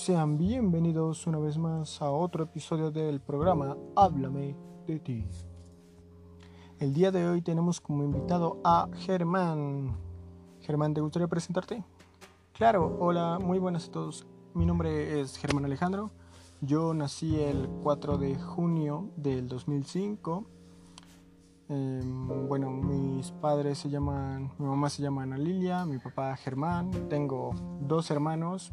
sean bienvenidos una vez más a otro episodio del programa Háblame de ti. El día de hoy tenemos como invitado a Germán. Germán, ¿te gustaría presentarte? Claro, hola, muy buenas a todos. Mi nombre es Germán Alejandro. Yo nací el 4 de junio del 2005. Em, bueno, mis padres se llaman, mi mamá se llama Ana Lilia, mi papá Germán. Tengo dos hermanos,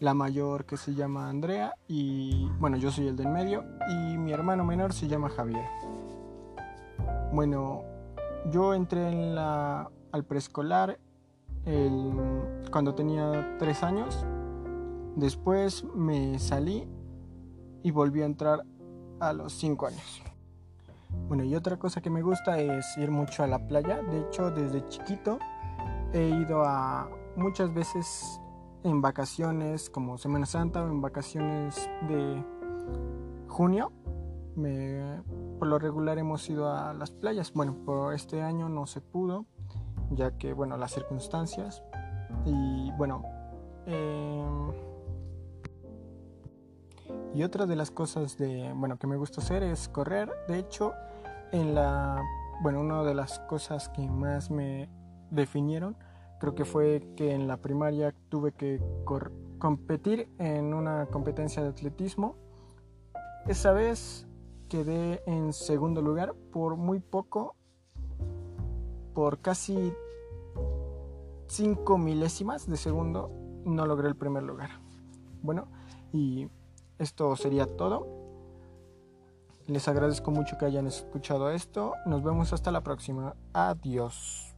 la mayor que se llama Andrea y bueno, yo soy el del medio y mi hermano menor se llama Javier. Bueno, yo entré en la, al preescolar cuando tenía tres años. Después me salí y volví a entrar a los cinco años. Bueno, y otra cosa que me gusta es ir mucho a la playa. De hecho, desde chiquito he ido a muchas veces en vacaciones como Semana Santa o en vacaciones de junio. por lo regular hemos ido a las playas. Bueno, por este año no se pudo, ya que, bueno, las circunstancias. Y bueno, em, y otra de las cosas de, bueno, que me gusta hacer es correr. De hecho, en la, bueno, una de las cosas que más me definieron Creo que fue que en la primaria tuve que competir en una competencia de atletismo. Esa vez quedé en segundo lugar por muy poco, por casi 5 milésimas de segundo, no logré el primer lugar. Bueno, y esto sería todo. Les agradezco mucho que hayan escuchado esto. Nos vemos hasta la próxima. Adiós.